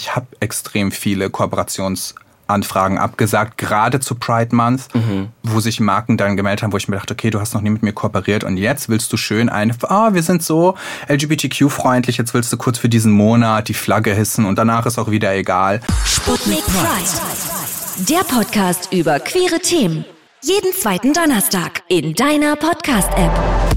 Ich habe extrem viele Kooperationsanfragen abgesagt, gerade zu Pride Month, mhm. wo sich Marken dann gemeldet haben, wo ich mir dachte, okay, du hast noch nie mit mir kooperiert und jetzt willst du schön eine, ah, oh, wir sind so LGBTQ-freundlich, jetzt willst du kurz für diesen Monat die Flagge hissen und danach ist auch wieder egal. Sputnik Pride, der Podcast über queere Themen. Jeden zweiten Donnerstag in deiner Podcast-App.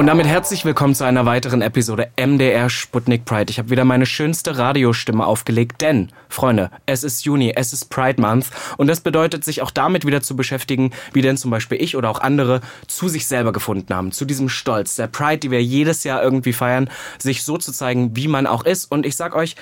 Und damit herzlich willkommen zu einer weiteren Episode MDR Sputnik Pride. Ich habe wieder meine schönste Radiostimme aufgelegt, denn, Freunde, es ist Juni, es ist Pride Month und das bedeutet, sich auch damit wieder zu beschäftigen, wie denn zum Beispiel ich oder auch andere zu sich selber gefunden haben, zu diesem Stolz, der Pride, die wir jedes Jahr irgendwie feiern, sich so zu zeigen, wie man auch ist. Und ich sag euch,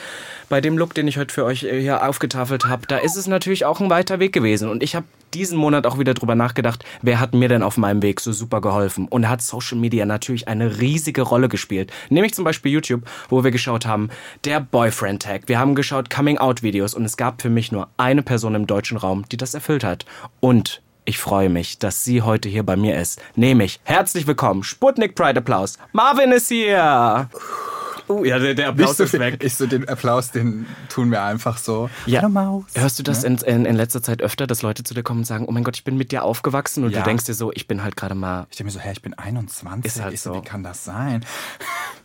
bei dem Look, den ich heute für euch hier aufgetafelt habe, da ist es natürlich auch ein weiter Weg gewesen. Und ich habe diesen Monat auch wieder drüber nachgedacht, wer hat mir denn auf meinem Weg so super geholfen? Und hat Social Media natürlich eine riesige Rolle gespielt. Nämlich zum Beispiel YouTube, wo wir geschaut haben, der Boyfriend Tag. Wir haben geschaut Coming-out-Videos und es gab für mich nur eine Person im deutschen Raum, die das erfüllt hat. Und ich freue mich, dass sie heute hier bei mir ist. Nämlich, herzlich willkommen, Sputnik Pride Applaus. Marvin ist hier! Uh, ja, der, der Applaus so ist weg. Ich so den Applaus, den tun wir einfach so. Ja. Maus. Hörst du das ja? in, in, in, letzter Zeit öfter, dass Leute zu dir kommen und sagen, oh mein Gott, ich bin mit dir aufgewachsen und ja. du denkst dir so, ich bin halt gerade mal. Ich denke mir so, hä, ich bin 21. Ist halt so. Wie kann das sein?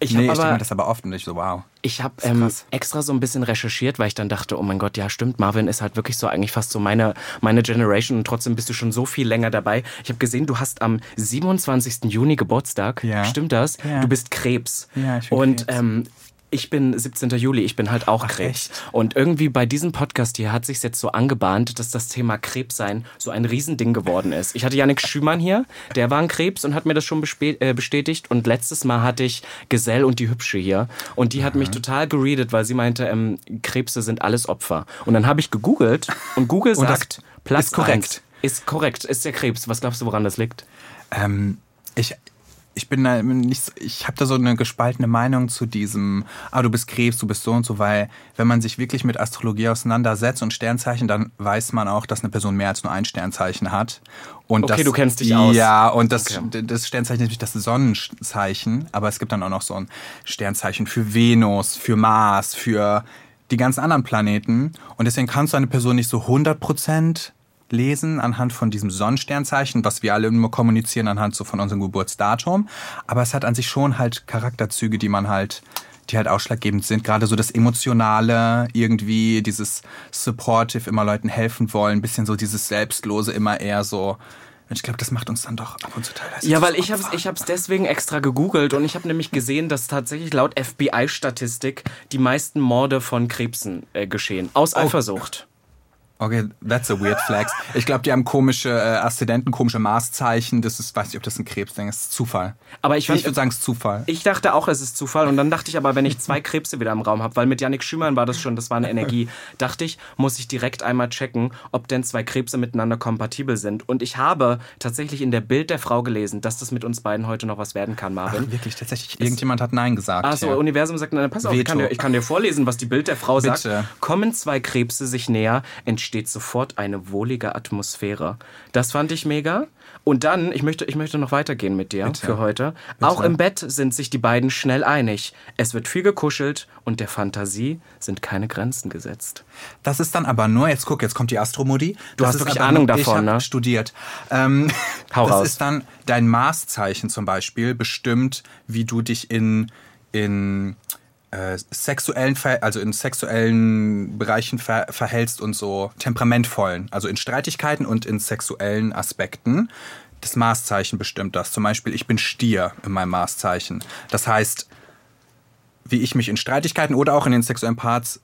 Ich nee, ich denke mir das aber oft und ich so, wow. Ich habe ähm, extra so ein bisschen recherchiert, weil ich dann dachte, oh mein Gott, ja stimmt, Marvin ist halt wirklich so eigentlich fast so meine, meine Generation und trotzdem bist du schon so viel länger dabei. Ich habe gesehen, du hast am 27. Juni Geburtstag. Ja. Stimmt das? Ja. Du bist Krebs. Ja, ich bin Und Krebs. Ähm, ich bin 17. Juli, ich bin halt auch Ach, Krebs. Echt? Und irgendwie bei diesem Podcast hier hat sich jetzt so angebahnt, dass das Thema Krebssein so ein Riesending geworden ist. Ich hatte Janik Schümann hier, der war ein Krebs und hat mir das schon äh, bestätigt. Und letztes Mal hatte ich Gesell und die Hübsche hier. Und die Aha. hat mich total geredet, weil sie meinte, ähm, Krebse sind alles Opfer. Und dann habe ich gegoogelt und Google sagt, Platz ist korrekt. Ist korrekt, ist der Krebs. Was glaubst du, woran das liegt? Ähm, ich, ich bin da nicht, ich habe da so eine gespaltene Meinung zu diesem, ah, du bist Krebs, du bist so und so, weil wenn man sich wirklich mit Astrologie auseinandersetzt und Sternzeichen, dann weiß man auch, dass eine Person mehr als nur ein Sternzeichen hat. Und okay, das, du kennst dich aus. Ja, und das, okay. das Sternzeichen ist natürlich das Sonnenzeichen, aber es gibt dann auch noch so ein Sternzeichen für Venus, für Mars, für die ganzen anderen Planeten. Und deswegen kannst du eine Person nicht so 100 Prozent lesen anhand von diesem Sonnensternzeichen, was wir alle immer kommunizieren anhand so von unserem Geburtsdatum. Aber es hat an sich schon halt Charakterzüge, die man halt die halt ausschlaggebend sind. Gerade so das Emotionale, irgendwie dieses Supportive, immer Leuten helfen wollen, bisschen so dieses Selbstlose, immer eher so. Ich glaube, das macht uns dann doch ab und zu teilweise. Ja, weil ich habe ich hab's deswegen extra gegoogelt und ich habe nämlich gesehen, dass tatsächlich laut FBI-Statistik die meisten Morde von Krebsen äh, geschehen. Aus oh. Okay, that's a weird flex. Ich glaube, die haben komische äh, Aszendenten, komische Maßzeichen. Das ist, weiß nicht, ob das ein Krebsding ist. Das ist Zufall. Aber ich, ich würde sagen, es ist Zufall. Ich dachte auch, es ist Zufall. Und dann dachte ich aber, wenn ich zwei Krebse wieder im Raum habe, weil mit Yannick Schümann war das schon, das war eine Energie, dachte ich, muss ich direkt einmal checken, ob denn zwei Krebse miteinander kompatibel sind. Und ich habe tatsächlich in der Bild der Frau gelesen, dass das mit uns beiden heute noch was werden kann, Marvin. Ach, wirklich, tatsächlich. Irgendjemand hat Nein gesagt. Ah, so, ja. Universum sagt, nein, pass auf, ich kann, dir, ich kann, dir, vorlesen, was die Bild der Frau Bitte. sagt. Kommen zwei Krebse sich näher, entsteht sofort eine wohlige Atmosphäre. Das fand ich mega. Und dann, ich möchte, ich möchte noch weitergehen mit dir Bitte. für heute. Bitte. Auch im Bett sind sich die beiden schnell einig. Es wird viel gekuschelt und der Fantasie sind keine Grenzen gesetzt. Das ist dann aber nur, jetzt guck, jetzt kommt die Astromodi. Du das hast wirklich Ahnung nur, davon, ich ne? studiert. Ähm, Hau das raus. ist dann dein Marszeichen zum Beispiel bestimmt, wie du dich in, in äh, sexuellen, also in sexuellen Bereichen ver verhältst und so temperamentvollen, also in Streitigkeiten und in sexuellen Aspekten. Das Maßzeichen bestimmt das. Zum Beispiel, ich bin Stier in meinem Maßzeichen. Das heißt, wie ich mich in Streitigkeiten oder auch in den sexuellen Parts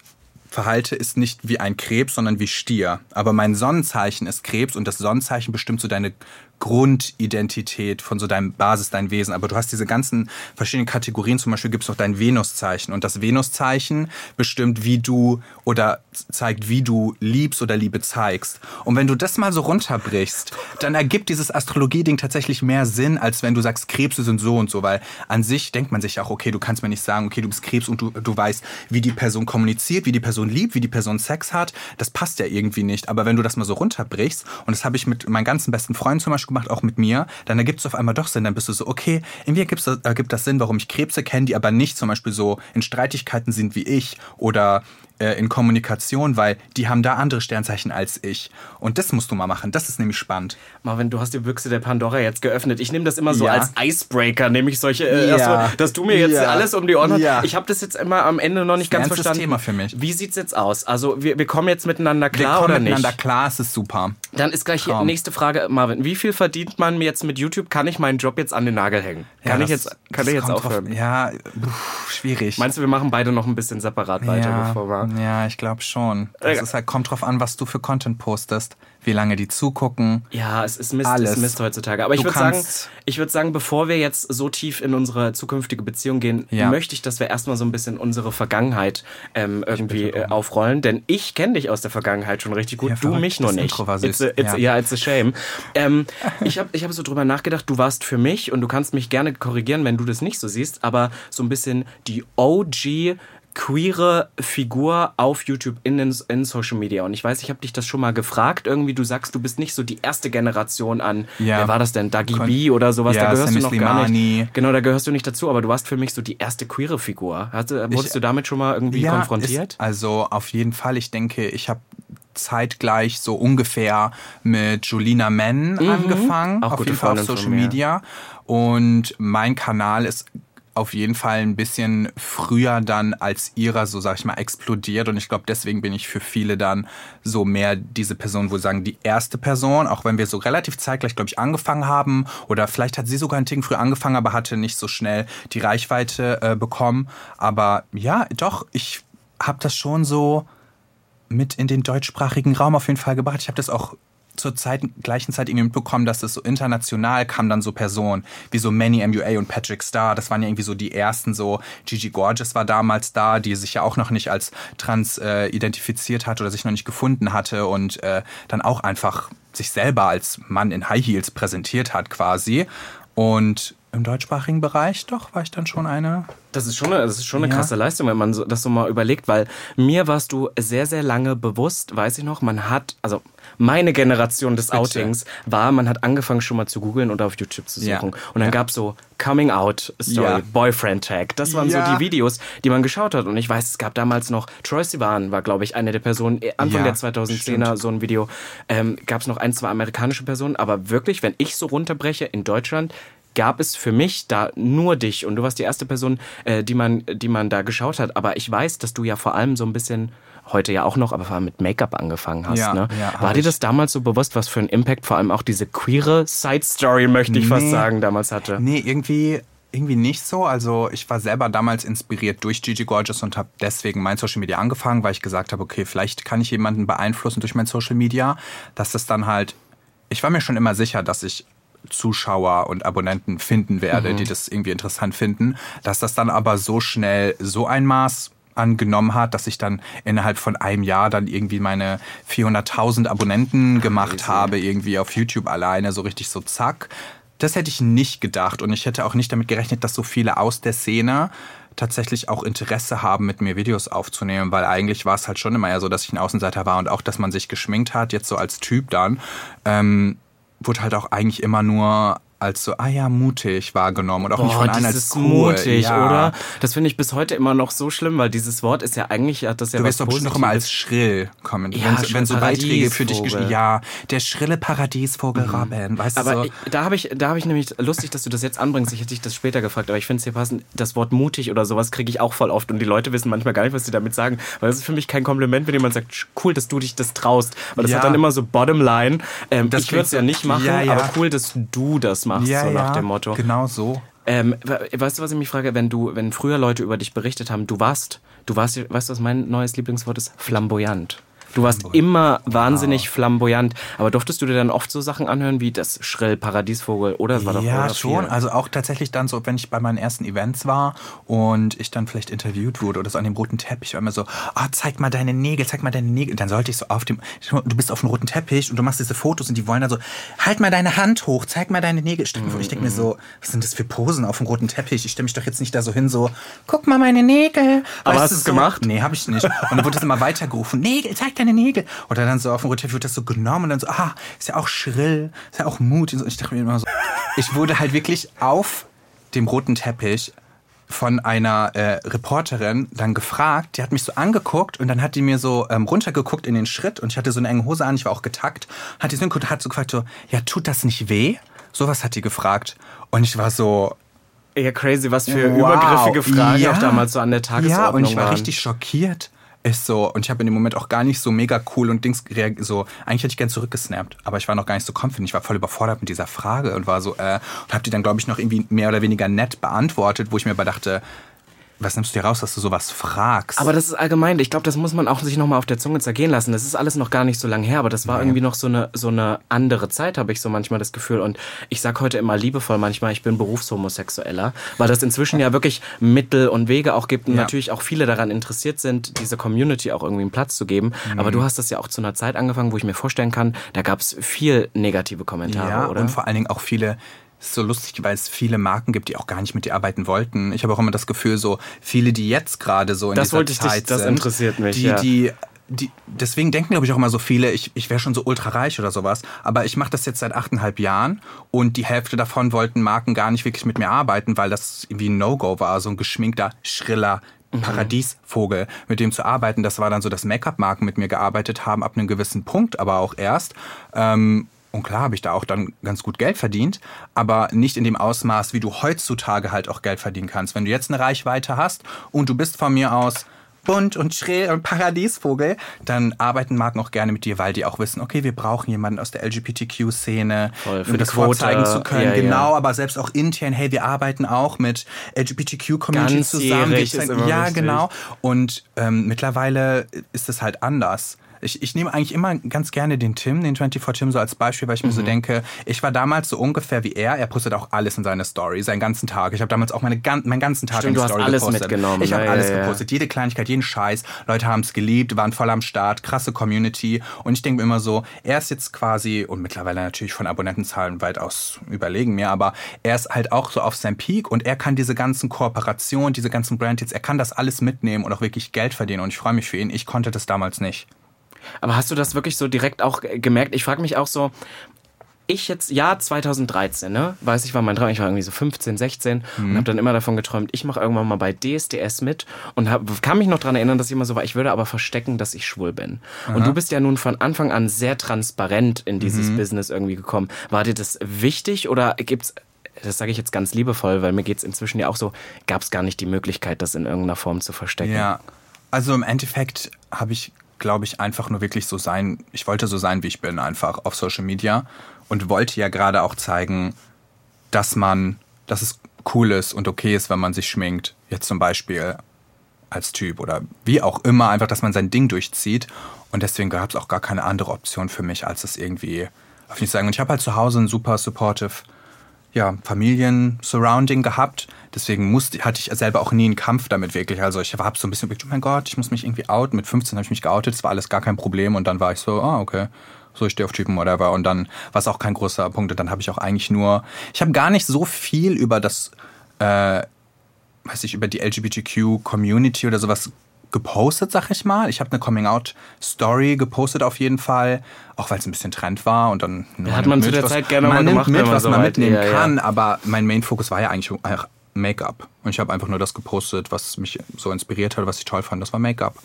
verhalte, ist nicht wie ein Krebs, sondern wie Stier. Aber mein Sonnenzeichen ist Krebs und das Sonnenzeichen bestimmt so deine Grundidentität von so deinem Basis, dein Wesen. Aber du hast diese ganzen verschiedenen Kategorien. Zum Beispiel gibt es noch dein Venuszeichen. Und das Venuszeichen bestimmt, wie du oder zeigt, wie du liebst oder Liebe zeigst. Und wenn du das mal so runterbrichst, dann ergibt dieses Astrologie-Ding tatsächlich mehr Sinn, als wenn du sagst, Krebse sind so und so. Weil an sich denkt man sich auch, okay, du kannst mir nicht sagen, okay, du bist Krebs und du, du weißt, wie die Person kommuniziert, wie die Person Person liebt, wie die Person Sex hat, das passt ja irgendwie nicht. Aber wenn du das mal so runterbrichst, und das habe ich mit meinen ganzen besten Freunden zum Beispiel gemacht, auch mit mir, dann ergibt es auf einmal doch Sinn. Dann bist du so, okay, irgendwie ergibt ergibt das Sinn, warum ich Krebse kenne, die aber nicht zum Beispiel so in Streitigkeiten sind wie ich oder äh, in Kommunikation, weil die haben da andere Sternzeichen als ich. Und das musst du mal machen. Das ist nämlich spannend. Marvin, du hast die Büchse der Pandora jetzt geöffnet. Ich nehme das immer so Ja. als Icebreaker, nämlich solche, äh, Ja. dass, du, dass du mir jetzt Ja. alles um die Ohren hast. Ich habe das jetzt immer am Ende noch nicht ganz verstanden. Thema für mich. Wie sieht's jetzt aus? Also wir, wir kommen jetzt miteinander Wir klar kommen oder miteinander nicht? klar, es ist super. Dann ist gleich die Traum. nächste Frage, Marvin. Wie viel verdient man jetzt mit YouTube? Kann ich meinen Job jetzt an den Nagel hängen? Kann ich jetzt, kann ich jetzt aufhören? Drauf, ja, pff, schwierig. Meinst du, wir machen beide noch ein bisschen separat weiter, bevor wir. Ja, ich glaube schon. Das Äh, ist halt, kommt drauf an, was du für Content postest, wie lange die zugucken. Ja, es ist Mist, Alles. es ist Mist heutzutage. Aber ich Du würde sagen, ich würde sagen, bevor wir jetzt so tief in unsere zukünftige Beziehung gehen, Ja. möchte ich, dass wir erstmal so ein bisschen unsere Vergangenheit ähm, irgendwie äh, aufrollen. Denn ich kenne dich aus der Vergangenheit schon richtig gut, Ja, du mich nur das nicht. It's a, it's, ja. Ja. it's a shame. Ähm, ich habe ich hab so drüber nachgedacht, du warst für mich und du kannst mich gerne korrigieren, wenn du das nicht so siehst, aber so ein bisschen die OG queere Figur auf YouTube in, den, in Social Media. Und ich weiß, ich habe dich das schon mal gefragt. Irgendwie, du sagst, du bist nicht so die erste Generation an, Ja. wer war das denn, Dagi Kon- B oder sowas, Ja, da gehörst du Sammy noch gar Slimani. nicht. Genau, da gehörst du nicht dazu, aber du warst für mich so die erste queere Figur. Hatte, wurdest du damit schon mal irgendwie konfrontiert? Ist, also auf jeden Fall. Ich denke, ich habe zeitgleich so ungefähr mit Julina Men angefangen. Mhm. Auch auf jeden Fall auf Social. Media. Und mein Kanal ist auf jeden Fall ein bisschen früher dann als ihrer, so sag ich mal, explodiert. Und ich glaube, deswegen bin ich für viele dann so mehr diese Person, wo sie sagen, die erste Person, auch wenn wir so relativ zeitgleich, glaube ich, angefangen haben. Oder vielleicht hat sie sogar einen Ticken früh angefangen, aber hatte nicht so schnell die Reichweite äh, bekommen. Aber ja, doch, ich habe das schon so mit in den deutschsprachigen Raum auf jeden Fall gebracht. Ich habe das auch zur Zeit, gleichen Zeit irgendwie mitbekommen, dass es so international kam dann so Personen wie so Manny MUA und Patrick Starr. Das waren ja irgendwie so die ersten so. Gigi Gorgeous war damals da, die sich ja auch noch nicht als trans äh, identifiziert hat oder sich noch nicht gefunden hatte und äh, dann auch einfach sich selber als Mann in High Heels präsentiert hat quasi. Und im deutschsprachigen Bereich, doch, war ich dann schon eine. Das ist schon eine, das ist schon eine Ja. krasse Leistung, wenn man das so mal überlegt, weil mir warst du sehr, sehr lange bewusst, weiß ich noch, man hat, also meine Generation des Bitte. Outings war, man hat angefangen schon mal zu googeln oder auf YouTube zu suchen. Ja. Und dann Ja. gab's so Coming Out Story, Ja. Boyfriend Tag. Das waren so die Videos, die man geschaut hat. Und ich weiß, es gab damals noch, Troy Sivan war, glaube ich, eine der Personen, äh, Anfang der 2010er, stimmt. so ein Video. Ähm, gab's noch ein, zwei amerikanische Personen, aber wirklich, wenn ich so runterbreche in Deutschland, gab es für mich da nur dich und du warst die erste Person, äh, die man, die man da geschaut hat. Aber ich weiß, dass du ja vor allem so ein bisschen heute ja auch noch, aber vor allem mit Make-up angefangen hast. Ja, ne? ja, War dir das damals so bewusst, was für einen Impact vor allem auch diese queere Side-Story, möchte ich fast Nee. sagen, damals hatte? Nee, irgendwie, irgendwie nicht so. Also ich war selber damals inspiriert durch Gigi Gorgeous und habe deswegen mein Social Media angefangen, weil ich gesagt habe, okay, vielleicht kann ich jemanden beeinflussen durch mein Social Media, dass das dann halt, ich war mir schon immer sicher, dass ich Zuschauer und Abonnenten finden werde, die das irgendwie interessant finden, dass das dann aber so schnell so ein Maß angenommen hat, dass ich dann innerhalb von einem Jahr dann irgendwie meine 400.000 Abonnenten gemacht habe, irgendwie auf YouTube alleine, so richtig so zack. Das hätte ich nicht gedacht und ich hätte auch nicht damit gerechnet, dass so viele aus der Szene tatsächlich auch Interesse haben, mit mir Videos aufzunehmen, weil eigentlich war es halt schon immer eher so, dass ich ein Außenseiter war und auch, dass man sich geschminkt hat, jetzt so als Typ dann, ähm, wurde halt auch eigentlich immer nur als so, ah ja, mutig wahrgenommen und auch nicht Boah, von allen als cool. mutig, ja. oder? Das finde ich bis heute immer noch so schlimm, weil dieses Wort ist ja eigentlich, hat das ja Du wirst doch bestimmt noch immer als schrill kommen. Ja, wenn, so- wenn so Beiträge für dich geschrieben Ja, der schrille Paradiesvogel Robin, weißt Aber du so? ich, da habe ich, da habe ich nämlich lustig, dass du das jetzt anbringst. Ich hätte dich das später gefragt, aber ich finde es hier passend. Das Wort mutig oder sowas kriege ich auch voll oft und die Leute wissen manchmal gar nicht, was sie damit sagen. Weil das ist für mich kein Kompliment, wenn jemand sagt, cool, dass du dich das traust. Weil das Ja. hat dann immer so Bottomline. Ähm, Das ich würde es ja nicht machen, Ja, ja. aber cool, dass du das machst, so nach dem Motto. Genau so. Ähm, we- weißt du, was ich mich frage, wenn du, wenn früher Leute über dich berichtet haben, du warst, du warst, weißt du, was mein neues Lieblingswort ist? Flamboyant. Du warst immer wahnsinnig flamboyant. Aber durftest du dir dann oft so Sachen anhören wie das Schrill Paradiesvogel oder das war doch Ja, schon. viel? Also auch tatsächlich dann so, wenn ich bei meinen ersten Events war und ich dann vielleicht interviewt wurde oder so an dem roten Teppich, war immer so, ah, zeig mal deine Nägel, zeig mal deine Nägel. Und dann sollte ich so auf dem, du bist auf dem roten Teppich und du machst diese Fotos und die wollen dann so, halt mal deine Hand hoch, zeig mal deine Nägel. Ich denke mir, ich denk mir so, was sind das für Posen auf dem roten Teppich? Ich stelle mich doch jetzt nicht da so hin, so, guck mal meine Nägel. Aber Weißt hast du, du's so, gemacht? Nee, habe ich nicht. Und dann wurde das immer weitergerufen, Nägel, zeig deine Nägel. Oder dann so auf dem roten Teppich wird das so genommen und dann so, ah, ist ja auch schrill, ist ja auch Mut. Und ich dachte mir immer so, ich wurde halt wirklich auf dem roten Teppich von einer äh, Reporterin dann gefragt, die hat mich so angeguckt und dann hat die mir so ähm, runtergeguckt in den Schritt und ich hatte so eine enge Hose an, ich war auch getackt, hat die so angeguckt hat so gefragt so, ja, tut das nicht weh? Sowas hat die gefragt und ich war so, Ja, crazy, was für Wow. übergriffige Fragen Ja. auch damals so an der Tagesordnung Ja, und ich war waren. richtig schockiert. Ist so, und ich habe in dem Moment auch gar nicht so mega cool und Dings reagiert. So, eigentlich hätte ich gern zurückgesnappt, aber ich war noch gar nicht so confident. Ich war voll überfordert mit dieser Frage und war so, äh, und habe die dann, glaube ich, noch irgendwie mehr oder weniger nett beantwortet, wo ich mir aber dachte, was nimmst du dir raus, dass du sowas fragst? Aber das ist allgemein, ich glaube, das muss man auch sich nochmal auf der Zunge zergehen lassen. Das ist alles noch gar nicht so lange her, aber das war irgendwie noch so eine, so eine andere Zeit, habe ich so manchmal das Gefühl. Und ich sag heute immer liebevoll manchmal, ich bin Berufshomosexueller, weil das inzwischen ja wirklich Mittel und Wege auch gibt und Ja. natürlich auch viele daran interessiert sind, dieser Community auch irgendwie einen Platz zu geben. Mhm. Aber du hast das ja auch zu einer Zeit angefangen, wo ich mir vorstellen kann, da gab es viel negative Kommentare, ja, oder? und vor allen Dingen auch viele, ist so lustig, weil es viele Marken gibt, die auch gar nicht mit dir arbeiten wollten. Ich habe auch immer das Gefühl, so viele, die jetzt gerade so in Das dieser wollte ich dich- Zeit das sind, interessiert mich, die, ja. die die, deswegen denken, glaube ich, auch immer so viele, ich, ich wäre schon so ultra reich oder sowas. Aber ich mache das jetzt seit achteinhalb Jahren und die Hälfte davon wollten Marken gar nicht wirklich mit mir arbeiten, weil das irgendwie ein No-Go war, so ein geschminkter, schriller Paradiesvogel, mit dem zu arbeiten. Das war dann so, dass Make-up-Marken mit mir gearbeitet haben, ab einem gewissen Punkt, aber auch erst. Ähm, und klar habe ich da auch dann ganz gut Geld verdient, aber nicht in dem Ausmaß, wie du heutzutage halt auch Geld verdienen kannst. Wenn du jetzt eine Reichweite hast und du bist von mir aus bunt und schrill und Paradiesvogel, dann arbeiten Marken auch gerne mit dir, weil die auch wissen, okay, wir brauchen jemanden aus der LGBTQ-Szene, um das Quote, vorzeigen zu können. ja, ja. genau, aber selbst auch intern, hey, wir arbeiten auch mit LGBTQ-Community zusammen. Ja, wichtig. genau. Und ähm, mittlerweile ist es halt anders. Ich, ich nehme eigentlich immer ganz gerne den Tim, den 24 Tim, so als Beispiel, weil ich Mhm. mir so denke, ich war damals so ungefähr wie er. Er postet auch alles in seine Story, seinen ganzen Tag. Ich habe damals auch meine, gan- meinen ganzen Tag Stimmt, in du die hast Story alles gepostet. mitgenommen. Ich habe Ja, alles ja, gepostet. Jede Kleinigkeit, jeden Scheiß. Leute haben es geliebt, waren voll am Start, krasse Community. Und ich denke mir immer so, er ist jetzt quasi, und mittlerweile natürlich von Abonnentenzahlen weitaus überlegen mir, aber er ist halt auch so auf seinem Peak und er kann diese ganzen Kooperationen, diese ganzen Brandhits, er kann das alles mitnehmen und auch wirklich Geld verdienen. Und ich freue mich für ihn. Ich konnte das damals nicht. Aber hast du das wirklich so direkt auch gemerkt? Ich frage mich auch so, ich jetzt, Jahr 2013, ne, weiß ich, war mein Traum, ich war irgendwie so 15, 16 und habe dann immer davon geträumt, ich mache irgendwann mal bei DSDS mit und hab, kann mich noch daran erinnern, dass ich immer so war, ich würde aber verstecken, dass ich schwul bin. Und du bist ja nun von Anfang an sehr transparent in dieses Business irgendwie gekommen. War dir das wichtig oder gibt's das sage ich jetzt ganz liebevoll, weil mir geht's inzwischen ja auch so, gab es gar nicht die Möglichkeit, das in irgendeiner Form zu verstecken. Ja, also im Endeffekt habe ich, glaube ich, einfach nur wirklich so sein, ich wollte so sein, wie ich bin, einfach auf Social Media und wollte ja gerade auch zeigen, dass man, dass es cool ist und okay ist, wenn man sich schminkt. Jetzt zum Beispiel als Typ oder wie auch immer, einfach, dass man sein Ding durchzieht. Und deswegen gab es auch gar keine andere Option für mich, als es irgendwie auf mich zu sagen. Und ich habe halt zu Hause einen super supportive ja, Familien-Surrounding gehabt. Deswegen musste, hatte ich selber auch nie einen Kampf damit wirklich. Also ich habe so ein bisschen, oh mein Gott, ich muss mich irgendwie outen. Mit 15 habe ich mich geoutet, das war alles gar kein Problem. Und dann war ich so, ah, okay, so ich stehe auf Typen, whatever. Und dann war es auch kein großer Punkt. Und dann habe ich auch eigentlich nur, ich habe gar nicht so viel über das, äh, weiß ich, über die LGBTQ-Community oder sowas gepostet, sag ich mal. Ich habe eine Coming-out-Story gepostet auf jeden Fall, auch weil es ein bisschen Trend war und dann Ja, hat man zu der was, Zeit gerne man mal nimmt gemacht, mit, was man weit- mitnehmen ja, ja. kann, aber mein Main-Fokus war ja eigentlich Make-up. Und ich habe einfach nur das gepostet, was mich so inspiriert hat, was ich toll fand. Das war Make-up.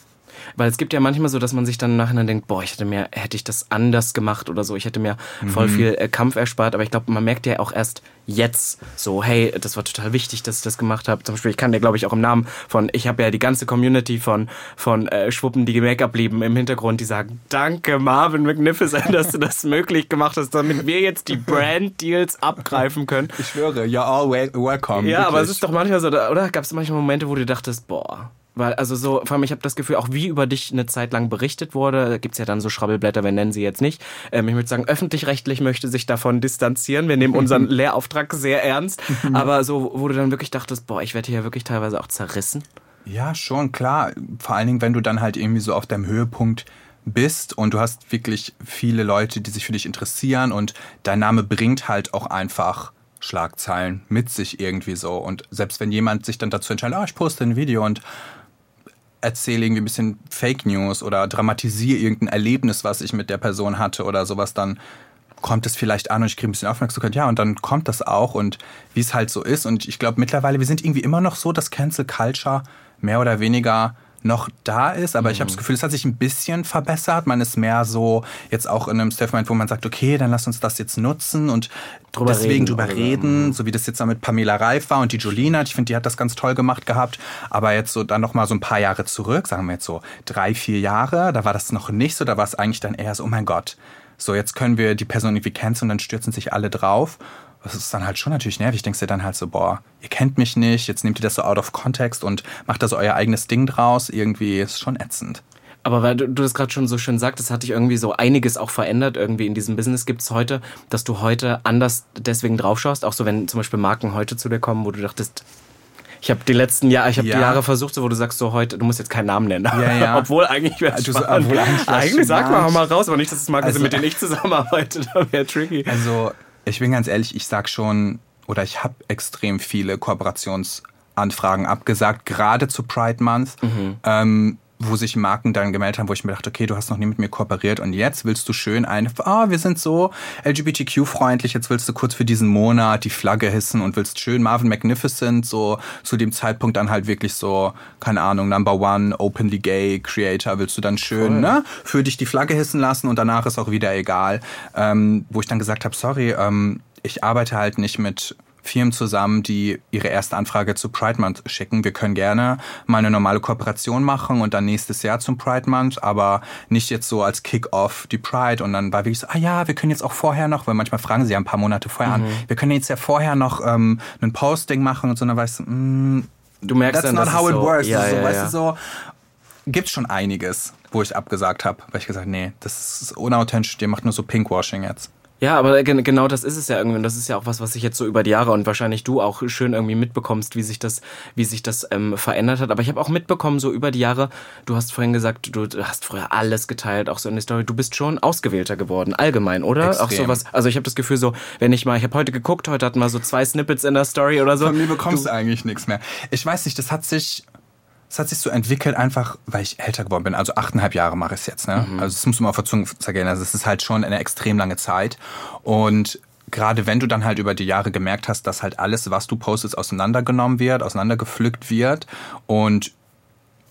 Weil es gibt ja manchmal so, dass man sich dann im Nachhinein denkt, boah, ich hätte mir, hätte ich das anders gemacht oder so. Ich hätte mir voll viel äh, Kampf erspart. Aber ich glaube, man merkt ja auch erst jetzt so, hey, das war total wichtig, dass ich das gemacht habe. Zum Beispiel, ich kann dir, glaube ich, auch im Namen von, ich habe ja die ganze Community von, von äh, Schwuppen, die Make-up lieben, im Hintergrund, die sagen, danke Marvin Magnificent, dass du das möglich gemacht hast, damit wir jetzt die Brand-Deals abgreifen können. Ich schwöre, you're all wel- welcome. Ja, aber es wirklich. ist doch manchmal so, oder? Gab es manchmal Momente, wo du dachtest, boah, Weil, also so, vor allem, ich habe das Gefühl, auch wie über dich eine Zeit lang berichtet wurde, da gibt's ja dann so Schrabbelblätter, wir nennen sie jetzt nicht. Ähm, ich würde sagen, öffentlich-rechtlich möchte sich davon distanzieren. Wir nehmen unseren Lehrauftrag sehr ernst. Aber so, wo du dann wirklich dachtest, boah, ich werde hier wirklich teilweise auch zerrissen. Ja, schon, klar. Vor allen Dingen, wenn du dann halt irgendwie so auf deinem Höhepunkt bist und du hast wirklich viele Leute, die sich für dich interessieren und dein Name bringt halt auch einfach Schlagzeilen mit sich irgendwie so. Und selbst wenn jemand sich dann dazu entscheidet, ah, ich poste ein Video und erzähle irgendwie ein bisschen Fake News oder dramatisiere irgendein Erlebnis, was ich mit der Person hatte oder sowas, dann kommt es vielleicht an und ich kriege ein bisschen Aufmerksamkeit. Ja, und dann kommt das auch und wie es halt so ist. Und ich glaube mittlerweile, wir sind irgendwie immer noch so, dass Cancel Culture mehr oder weniger noch da ist, aber mhm. ich habe das Gefühl, es hat sich ein bisschen verbessert. Man ist mehr so jetzt auch in einem Statement, wo man sagt, okay, dann lass uns das jetzt nutzen und drüber deswegen reden, drüber reden, so wie das jetzt mit Pamela Reif war und die Jolina. Ich finde, die hat das ganz toll gemacht gehabt. Aber jetzt so dann noch mal so ein paar Jahre zurück, sagen wir jetzt so drei, vier Jahre, da war das noch nicht so. Da war es eigentlich dann eher so, oh mein Gott, so jetzt können wir die Person irgendwie canceln und dann stürzen sich alle drauf das ist dann halt schon natürlich nervig. Denkst dir dann halt so, boah, ihr kennt mich nicht, jetzt nehmt ihr das so out of context und macht da so euer eigenes Ding draus. Irgendwie ist schon ätzend. Aber weil du, du das gerade schon so schön sagtest, hat dich irgendwie so einiges auch verändert. Irgendwie in diesem Business gibt es heute, dass du heute anders deswegen draufschaust. Auch so, wenn zum Beispiel Marken heute zu dir kommen, wo du dachtest, ich habe die letzten Jahre, ich habe ja. die Jahre versucht, so, wo du sagst so heute, du musst jetzt keinen Namen nennen. Ja, ja. obwohl eigentlich wäre es Eigentlich, eigentlich sag mal, mal raus, aber nicht, dass es Marken also, sind, mit denen ich zusammenarbeite. Da wäre tricky. Also ich bin ganz ehrlich, ich sag schon, oder ich habe extrem viele Kooperationsanfragen abgesagt, gerade zu Pride Month. Mhm. Ähm, wo sich Marken dann gemeldet haben, wo ich mir dachte, okay, du hast noch nie mit mir kooperiert und jetzt willst du schön ein, ah, wir sind so LGBTQ-freundlich, jetzt willst du kurz für diesen Monat die Flagge hissen und willst schön Marvin Magnificent, so zu dem Zeitpunkt dann halt wirklich so, keine Ahnung, Number One, openly gay Creator, willst du dann schön, cool. ne, für dich die Flagge hissen lassen und danach ist auch wieder egal. Ähm, wo ich dann gesagt habe, sorry, ähm, ich arbeite halt nicht mit Firmen zusammen, die ihre erste Anfrage zu Pride Month schicken. Wir können gerne mal eine normale Kooperation machen und dann nächstes Jahr zum Pride Month, aber nicht jetzt so als Kick-Off die Pride. Und dann war wirklich so, ah ja, wir können jetzt auch vorher noch, weil manchmal fragen sie ja ein paar Monate vorher mhm. an, wir können jetzt ja vorher noch ähm, ein Posting machen und so, dann weißt du, mm, du merkst that's dann, not how it so, works. Ja, so, ja, weißt ja. du, so gibt's schon einiges, wo ich abgesagt habe, weil ich gesagt, nee, das ist unauthentisch, ihr macht nur so Pinkwashing jetzt. Ja, aber genau das ist es ja irgendwie. Und das ist ja auch was, was ich jetzt so über die Jahre und wahrscheinlich du auch schön irgendwie mitbekommst, wie sich das, wie sich das ähm, verändert hat. Aber ich habe auch mitbekommen, so über die Jahre, du hast vorhin gesagt, du hast früher alles geteilt, auch so in der Story. Du bist schon ausgewählter geworden, allgemein, oder? Extrem. Auch sowas. Also ich habe das Gefühl, so, wenn ich mal, ich habe heute geguckt, heute hatten wir so zwei Snippets in der Story oder so. Von mir bekommst du, du eigentlich nichts mehr. Ich weiß nicht, das hat sich es hat sich so entwickelt, einfach weil ich älter geworden bin. Also achteinhalb Jahre mache ich es jetzt. Ne? Mhm. Also das muss man auf der Zunge zergehen. Also es ist halt schon eine extrem lange Zeit. Und gerade wenn du dann halt über die Jahre gemerkt hast, dass halt alles, was du postest, auseinandergenommen wird, auseinandergepflückt wird und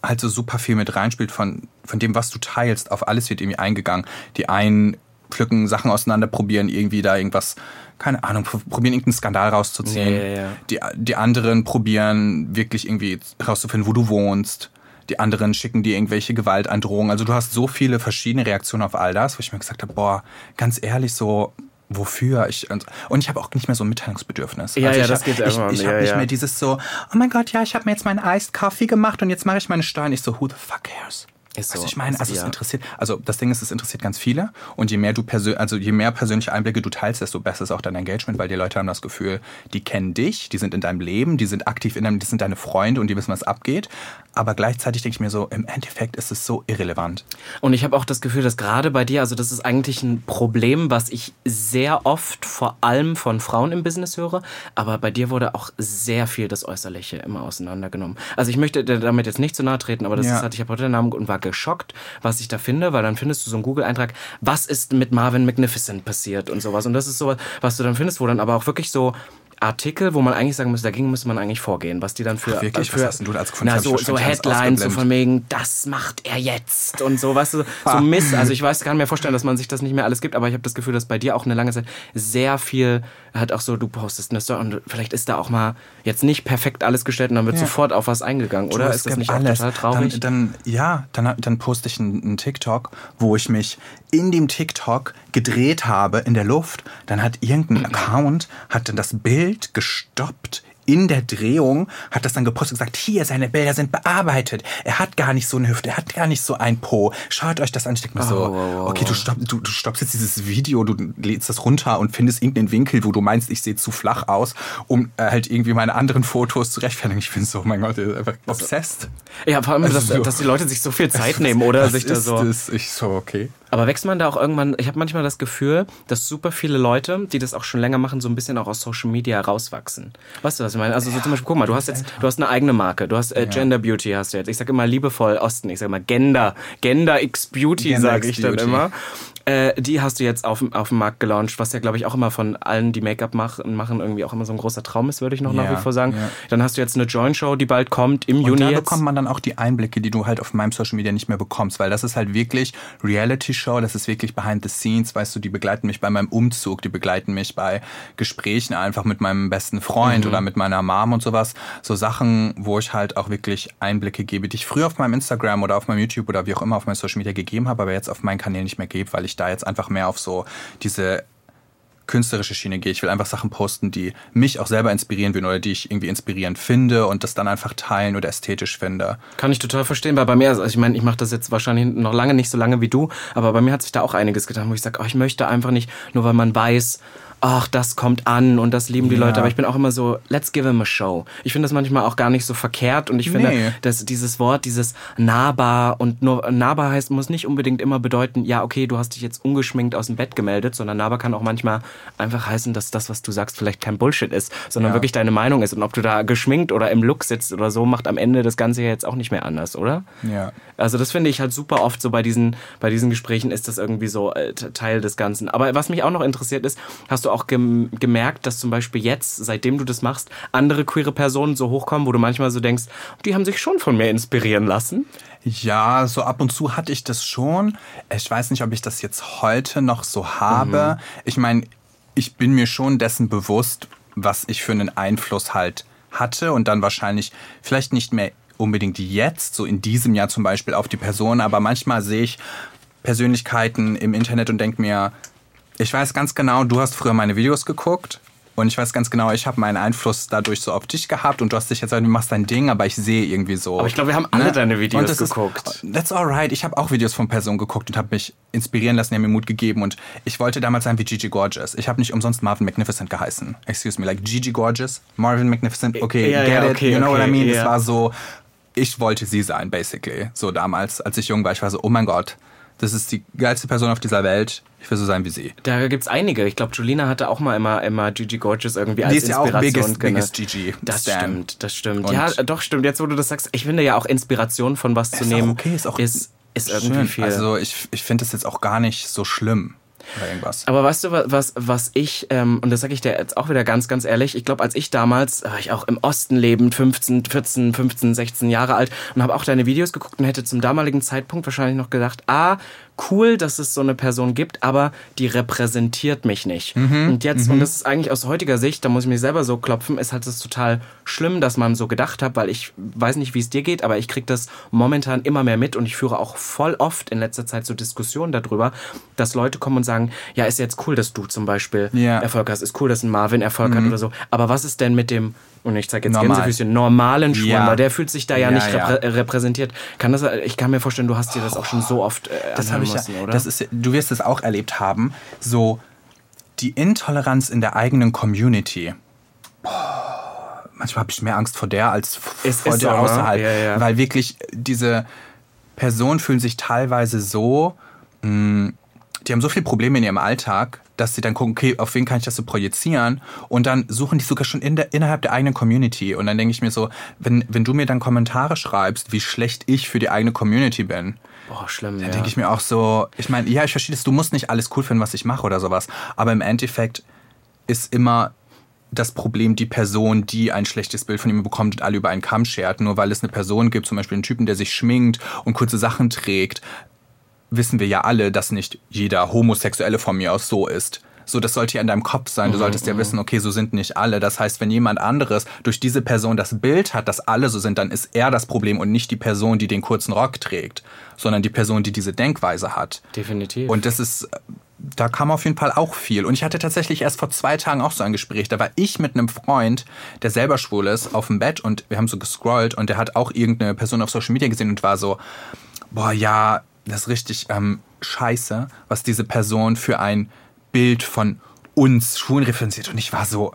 halt so super viel mit reinspielt von, von dem, was du teilst, auf alles wird irgendwie eingegangen. Die einen pflücken Sachen auseinander, probieren irgendwie da irgendwas keine Ahnung, probieren irgendeinen Skandal rauszuziehen. Ja, ja, ja. Die, die anderen probieren wirklich irgendwie rauszufinden, wo du wohnst. Die anderen schicken dir irgendwelche Gewaltandrohungen. Also du hast so viele verschiedene Reaktionen auf all das, wo ich mir gesagt habe, boah, ganz ehrlich, so wofür ich und, ich habe auch nicht mehr so ein Mitteilungsbedürfnis. Ja, also ja, ich das hab, geht ich. Ich, ich ja, habe nicht ja. mehr dieses so, oh mein Gott, ja, ich habe mir jetzt meinen Iced Coffee gemacht und jetzt mache ich meine Steuern. Ich so, who the fuck cares? Ist so. so. ich meine, also ja. es interessiert, also das Ding ist, es interessiert ganz viele und je mehr du persönlich, also je mehr persönliche Einblicke du teilst, desto besser ist auch dein Engagement, weil die Leute haben das Gefühl, die kennen dich, die sind in deinem Leben, die sind aktiv in deinem, die sind deine Freunde und die wissen, was abgeht. Aber gleichzeitig denke ich mir so, im Endeffekt ist es so irrelevant. Und ich habe auch das Gefühl, dass gerade bei dir, also das ist eigentlich ein Problem, was ich sehr oft vor allem von Frauen im Business höre, aber bei dir wurde auch sehr viel das Äußerliche immer auseinandergenommen. Also ich möchte damit jetzt nicht zu nahe treten, aber das Ja. ist halt, ich habe heute den Namen und war geschockt, was ich da finde, weil dann findest du so einen Google-Eintrag, was ist mit Marvin Magnificent passiert und sowas. Und das ist sowas, was du dann findest, wo dann aber auch wirklich so Artikel, wo man eigentlich sagen müsste, dagegen müsste man eigentlich vorgehen, was die dann für, Ach, wirklich? für Was hast denn du als gefunden? na, so, so Headlines, so von wegen, das macht er jetzt und so, weißt du, so Mist. Also ich weiß, kann mir vorstellen, dass man sich das nicht mehr alles gibt, aber ich habe das Gefühl, dass bei dir auch eine lange Zeit sehr viel, halt auch so, du postest eine Story und vielleicht ist da auch mal jetzt nicht perfekt alles gestellt und dann wird Ja. sofort auf was eingegangen, Du, oder? es Ist das nicht alles. total traurig? Dann, dann, ja, dann, dann poste ich einen, einen TikTok, wo ich mich in dem TikTok gedreht habe in der Luft. Dann hat irgendein Account hat dann das Bild gestoppt in der Drehung hat das dann gepostet und gesagt, hier, seine Bilder sind bearbeitet. Er hat gar nicht so eine Hüfte, er hat gar nicht so ein Po. Schaut euch das an. Ich denke mir so, Oh, okay, du, stopp, du, du stoppst jetzt dieses Video, du lädst das runter und findest irgendeinen Winkel, wo du meinst, ich sehe zu flach aus, um äh, halt irgendwie meine anderen Fotos zu rechtfertigen. Ich bin so, oh mein Gott, einfach obsessed. Ja, vor allem, dass, so. dass die Leute sich so viel Zeit nehmen oder Was sich da ist so. Das? Ich so, okay. Aber wächst man da auch irgendwann, ich habe manchmal das Gefühl, dass super viele Leute, die das auch schon länger machen, so ein bisschen auch aus Social Media rauswachsen. Weißt du, was ich meine? Also so zum Beispiel, guck mal, du hast jetzt, du hast eine eigene Marke, du hast äh, Gender Beauty hast du jetzt. Ich sage immer liebevoll Osten, ich sage immer Gender, Gender X Beauty sage ich dann immer. Äh, die hast du jetzt auf, auf den Markt gelauncht, was ja, glaube ich, auch immer von allen, die Make-up machen, machen, irgendwie auch immer so ein großer Traum ist, würde ich noch nach Ja, wie vor sagen. ja. Dann hast du jetzt eine Joint-Show, die bald kommt, im Und Juni da jetzt. bekommt man dann auch die Einblicke, die du halt auf meinem Social Media nicht mehr bekommst, weil das ist halt wirklich Reality-Show, das ist wirklich behind the scenes, weißt du, die begleiten mich bei meinem Umzug, die begleiten mich bei Gesprächen einfach mit meinem besten Freund oder mit meiner Mom und sowas. So Sachen, wo ich halt auch wirklich Einblicke gebe, die ich früher auf meinem Instagram oder auf meinem YouTube oder wie auch immer auf meinem Social Media gegeben habe, aber jetzt auf meinen Kanälen nicht mehr gebe, weil ich da jetzt einfach mehr auf so diese künstlerische Schiene gehe. Ich will einfach Sachen posten, die mich auch selber inspirieren würden oder die ich irgendwie inspirierend finde und das dann einfach teilen oder ästhetisch finde. Kann ich total verstehen, weil bei mir, also ich meine, ich mache das jetzt wahrscheinlich noch lange nicht so lange wie du, aber bei mir hat sich da auch einiges getan, wo ich sage, oh, ich möchte einfach nicht, nur weil man weiß, ach, das kommt an und das lieben die Ja. Leute, aber ich bin auch immer so, let's give him a show. Ich finde das manchmal auch gar nicht so verkehrt und ich finde, Nee. dass dieses Wort, dieses nahbar und nur nahbar heißt, muss nicht unbedingt immer bedeuten, ja, okay, du hast dich jetzt ungeschminkt aus dem Bett gemeldet, sondern nahbar kann auch manchmal einfach heißen, dass das, was du sagst, vielleicht kein Bullshit ist, sondern Ja. wirklich deine Meinung ist und ob du da geschminkt oder im Look sitzt oder so, macht am Ende das Ganze ja jetzt auch nicht mehr anders, oder? Ja. Also das finde ich halt super oft so bei diesen, bei diesen Gesprächen ist das irgendwie so äh, Teil des Ganzen. Aber was mich auch noch interessiert ist, hast du auch gem gemerkt, dass zum Beispiel jetzt, seitdem du das machst, andere queere Personen so hochkommen, wo du manchmal so denkst, die haben sich schon von mir inspirieren lassen? Ja, so ab und zu hatte ich das schon. Ich weiß nicht, ob ich das jetzt heute noch so habe. Ich meine, ich bin mir schon dessen bewusst, was ich für einen Einfluss halt hatte und dann wahrscheinlich vielleicht nicht mehr unbedingt jetzt, so in diesem Jahr zum Beispiel auf die Person, aber manchmal sehe ich Persönlichkeiten im Internet und denke mir, ich weiß ganz genau, du hast früher meine Videos geguckt und ich weiß ganz genau, ich habe meinen Einfluss dadurch so auf dich gehabt und du hast dich jetzt, du machst dein Ding, aber ich sehe irgendwie so. Aber ich glaube, wir haben alle deine Videos geguckt. Ist, that's alright. Ich habe auch Videos von Personen geguckt und habe mich inspirieren lassen, die haben mir Mut gegeben und ich wollte damals sein wie Gigi Gorgeous. Ich habe nicht umsonst Marvin Magnificent geheißen. Excuse me, like Gigi Gorgeous, Marvin Magnificent. Okay, Ja, get ja, it. okay, you know what I okay, mean? ja. Das war so, ich wollte sie sein, basically. So damals, als ich jung war, ich war so, oh mein Gott, das ist die geilste Person auf dieser Welt. Ich will so sein wie sie. Da gibt's einige. Ich glaube, Julina hatte auch mal immer, immer Gigi Gorgeous irgendwie als Die ist ja auch Inspiration. biggest, genau. biggest Gigi. Das Stan. stimmt, das stimmt. Und- ja, doch stimmt. Jetzt, wo du das sagst, ich finde ja auch Inspiration von was zu Ist nehmen, okay, ist auch ist, ist irgendwie Schön. viel. Also ich, ich finde das jetzt auch gar nicht so schlimm oder irgendwas. Aber weißt du, wa- was, was ich, ähm, und das sage ich dir jetzt auch wieder ganz, ganz ehrlich, ich glaube, als ich damals, war ich auch im Osten lebend, 15, 14, 15, 16 Jahre alt und habe auch deine Videos geguckt und hätte zum damaligen Zeitpunkt wahrscheinlich noch gedacht, ah, cool, dass es so eine Person gibt, aber die repräsentiert mich nicht. Und jetzt, und das ist eigentlich aus heutiger Sicht, da muss ich mich selber so klopfen, ist halt das total schlimm, dass man so gedacht hat, weil ich weiß nicht, wie es dir geht, aber ich krieg das momentan immer mehr mit und ich führe auch voll oft in letzter Zeit so Diskussionen darüber, dass Leute kommen und sagen, ja, ist jetzt cool, dass du zum Beispiel Ja. Erfolg hast, ist cool, dass ein Marvin Erfolg hat oder so, aber was ist denn mit dem und ich zeige jetzt Normal. Gänsefüßchen, normalen Schwulen, Ja. weil der fühlt sich da ja, Ja, nicht ja. reprä repräsentiert. Kann das, ich kann mir vorstellen, du hast dir das auch schon so oft äh, Das anhören müssen, oder? das ist, du wirst es auch erlebt haben, so die Intoleranz in der eigenen Community. Boah, manchmal habe ich mehr Angst vor der als Es vor der so, ne? außerhalb, weil wirklich diese Personen fühlen sich teilweise so, mh, die haben so viele Probleme in ihrem Alltag, dass sie dann gucken, okay, auf wen kann ich das so projizieren? Und dann suchen die sogar schon in der, innerhalb der eigenen Community. Und dann denke ich mir so, wenn, wenn du mir dann Kommentare schreibst, wie schlecht ich für die eigene Community bin, Boah, schlimm, dann ja. denke ich mir auch so, ich meine, ja, ich verstehe das, du musst nicht alles cool finden, was ich mache oder sowas, aber im Endeffekt ist immer das Problem die Person, die ein schlechtes Bild von ihm bekommt und alle über einen Kamm schert. Nur weil es eine Person gibt, zum Beispiel einen Typen, der sich schminkt und kurze Sachen trägt, wissen wir ja alle, dass nicht jeder Homosexuelle von mir aus so ist. So, das sollte ja in deinem Kopf sein. Du solltest ja wissen, okay, so sind nicht alle. Das heißt, wenn jemand anderes durch diese Person das Bild hat, dass alle so sind, dann ist er das Problem und nicht die Person, die den kurzen Rock trägt, sondern die Person, die diese Denkweise hat. Definitiv. Und das ist, da kam auf jeden Fall auch viel. Und ich hatte tatsächlich erst vor zwei Tagen auch so ein Gespräch. Da war ich mit einem Freund, der selber schwul ist, auf dem Bett und wir haben so gescrollt und der hat auch irgendeine Person auf Social Media gesehen und war so, boah, ja, das ist richtig ähm, scheiße, was diese Person für ein Bild von uns Schwulen referenziert. Und ich war so,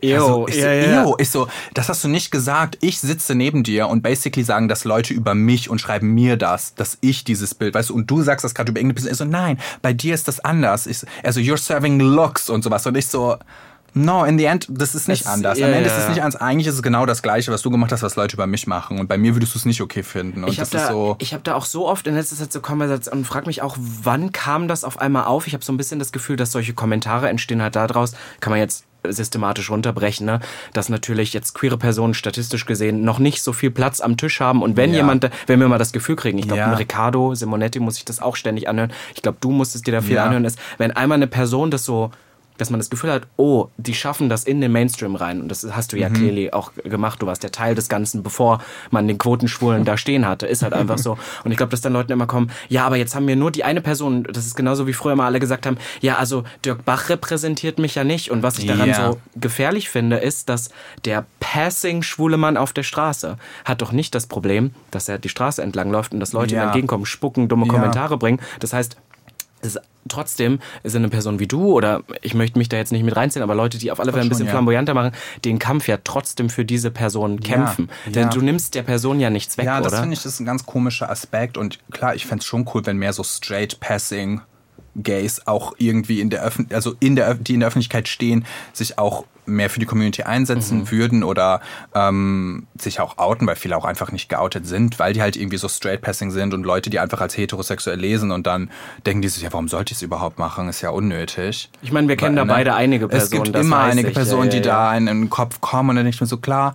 Ew, also, ich, so, ja. ew. ich so, das hast du nicht gesagt. Ich sitze neben dir und basically sagen das Leute über mich und schreiben mir das, dass ich dieses Bild, weißt du, und du sagst das gerade über irgendeine Person. Ich so, nein, bei dir ist das anders. Ich, so, also, you're serving looks und sowas. Und ich so, no, in the end, das ist nicht Es- anders. ja, Am Ende ja, ist es nicht anders. Eigentlich ist es genau das Gleiche, was du gemacht hast, was Leute über mich machen. Und bei mir würdest du es nicht okay finden. Und Ich habe das da, so. ich hab da auch so oft in letzter Zeit so Konversationen und frage mich auch, wann kam das auf einmal auf? Ich habe so ein bisschen das Gefühl, dass solche Kommentare entstehen halt daraus, kann man jetzt systematisch runterbrechen, ne? dass natürlich jetzt queere Personen statistisch gesehen noch nicht so viel Platz am Tisch haben und wenn Ja. jemand, wenn wir mal das Gefühl kriegen, ich glaube, Ja. ein Ricardo Simonetti muss sich das auch ständig anhören, ich glaube, du musst es dir da viel Ja. anhören, ist, wenn einmal eine Person das so dass man das Gefühl hat, oh, die schaffen das in den Mainstream rein. Und das hast du Mhm. ja clearly auch gemacht. Du warst ja Teil des Ganzen, bevor man den Quotenschwulen da stehen hatte. Ist halt einfach so. Und ich glaube, dass dann Leuten immer kommen, ja, aber jetzt haben wir nur die eine Person. Das ist genauso wie früher mal alle gesagt haben, ja, also Dirk Bach repräsentiert mich ja nicht. Und was ich daran Ja. so gefährlich finde, ist, dass der passing schwule Mann auf der Straße hat doch nicht das Problem, dass er die Straße entlang läuft und dass Leute ihm Ja. entgegenkommen, spucken, dumme Ja. Kommentare bringen. Das heißt, ist trotzdem ist eine Person wie du oder ich möchte mich da jetzt nicht mit reinziehen, aber Leute, die auf alle Fälle ein bisschen ja. flamboyanter machen, den Kampf ja trotzdem für diese Person kämpfen. Denn ja. du nimmst der Person ja nichts weg, Ja, das finde ich das ist ein ganz komischer Aspekt und klar, ich fänd's schon cool, wenn mehr so straight passing Gays auch irgendwie in der Öffn also in der die in der Öffentlichkeit stehen, sich auch mehr für die Community einsetzen Mhm. würden oder ähm, sich auch outen, weil viele auch einfach nicht geoutet sind, weil die halt irgendwie so straight passing sind und Leute, die einfach als heterosexuell lesen und dann denken die sich, ja, warum sollte ich es überhaupt machen? Ist ja unnötig. Ich meine, wir kennen Weil, da beide einige Es Personen, gibt das immer einige ich. Personen, Ja, die ja, da in den Kopf kommen und dann ich mir so, klar,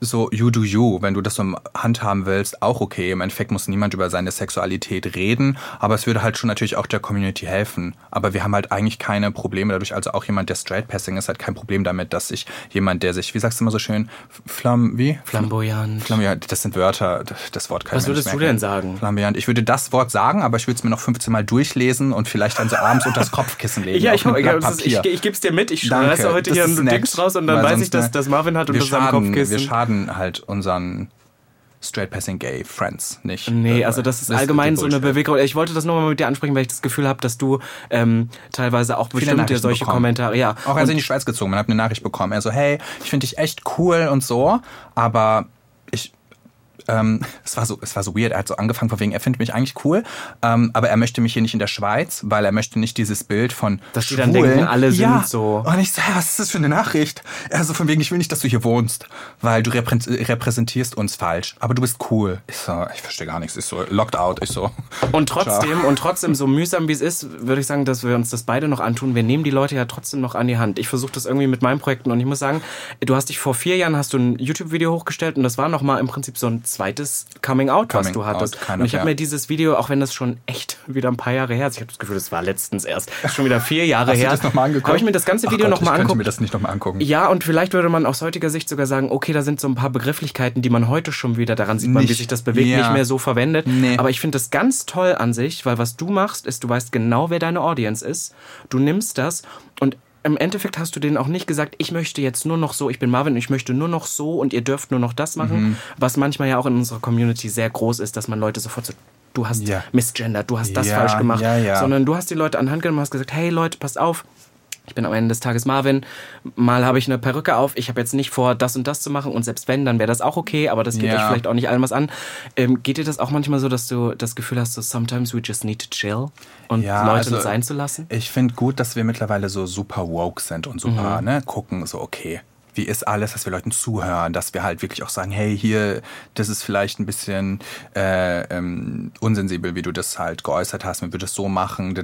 so you do you, wenn du das so handhaben willst, auch okay. Im Endeffekt muss niemand über seine Sexualität reden, aber es würde halt schon natürlich auch der Community helfen. Aber wir haben halt eigentlich keine Probleme dadurch. Also auch jemand, der straight passing ist, hat kein Problem damit, dass sich jemand, der sich, wie sagst du immer so schön, flam, wie? Flamboyant. Flamboyant, das sind Wörter, das Wort kann Was würdest du denn sagen? Flamboyant. Ich würde das Wort sagen, aber ich würde es mir noch 15 Mal durchlesen und vielleicht dann so abends unter das Kopfkissen legen. Ja, ich, ich, ich, ich, ich gebe es dir mit. Ich schreibe heute das hier ein Dings raus und dann weiß ich, dass, ne, dass Marvin hat unter seinem Kopfkissen. Wir schaden halt unseren straight passing gay Friends nicht. Nee, also das ist allgemein so eine. Bewegung. Ich wollte das nur mal mit dir ansprechen, weil ich das Gefühl habe, dass du ähm, teilweise auch bestimmte Nachrichten solche bekommen. Kommentare, ja. Auch als ich in die Schweiz gezogen bin, habe eine Nachricht bekommen. Er so, hey, ich finde dich echt cool und so, aber ähm, es war so, es war so weird. Er hat so angefangen von wegen, er findet mich eigentlich cool, ähm, aber er möchte mich hier nicht in der Schweiz, weil er möchte nicht dieses Bild von Dass die dann Schwulen. denken, alle sind ja. so. Und ich so, hä, was ist das für eine Nachricht? Er so von wegen, ich will nicht, dass du hier wohnst, weil du reprä- repräsentierst uns falsch, aber du bist cool. Ich so, ich verstehe gar nichts. Ich so, locked out. Ich so. Und trotzdem, und trotzdem, so mühsam wie es ist, würde ich sagen, dass wir uns das beide noch antun. Wir nehmen die Leute ja trotzdem noch an die Hand. Ich versuche das irgendwie mit meinen Projekten und ich muss sagen, du hast dich vor vier Jahren hast du ein YouTube-Video hochgestellt und das war nochmal im Prinzip so ein zweites Coming Out, was Coming du hattest. out, und ich habe ja. mir dieses Video, auch wenn das schon echt wieder ein paar Jahre her ist, ich habe das Gefühl, das war letztens erst, schon wieder vier Jahre Hast her. du das nochmal angeguckt? Habe ich mir das ganze Video nochmal Ich angeguckt. mir das nicht nochmal angucken. Ja, und vielleicht würde man aus heutiger Sicht sogar sagen, okay, da sind so ein paar Begrifflichkeiten, die man heute schon wieder, daran sieht man, wie sich das bewegt, ja. nicht mehr so verwendet. Nee. Aber ich finde das ganz toll an sich, weil was du machst, ist, du weißt genau, wer deine Audience ist. Du nimmst das und im Endeffekt hast du denen auch nicht gesagt, ich möchte jetzt nur noch so, ich bin Marvin, ich möchte nur noch so und ihr dürft nur noch das machen, Mhm. was manchmal ja auch in unserer Community sehr groß ist, dass man Leute sofort so, du hast Ja. misgendert, du hast das Ja, falsch gemacht, ja, sondern du hast die Leute an die Hand genommen und hast gesagt, hey Leute, passt auf, ich bin am Ende des Tages Marvin. Mal habe ich eine Perücke auf. Ich habe jetzt nicht vor, das und das zu machen. Und selbst wenn, dann wäre das auch okay. Aber das geht Ja. euch vielleicht auch nicht allem was an. Ähm, geht dir das auch manchmal so, dass du das Gefühl hast, so sometimes we just need to chill und Ja, Leute also, sein zu lassen? Ich finde gut, dass wir mittlerweile so super woke sind und super, ne, gucken, so, okay, wie ist alles, dass wir Leuten zuhören, dass wir halt wirklich auch sagen, hey, hier, das ist vielleicht ein bisschen äh, ähm, unsensibel, wie du das halt geäußert hast, wir würden das so machen.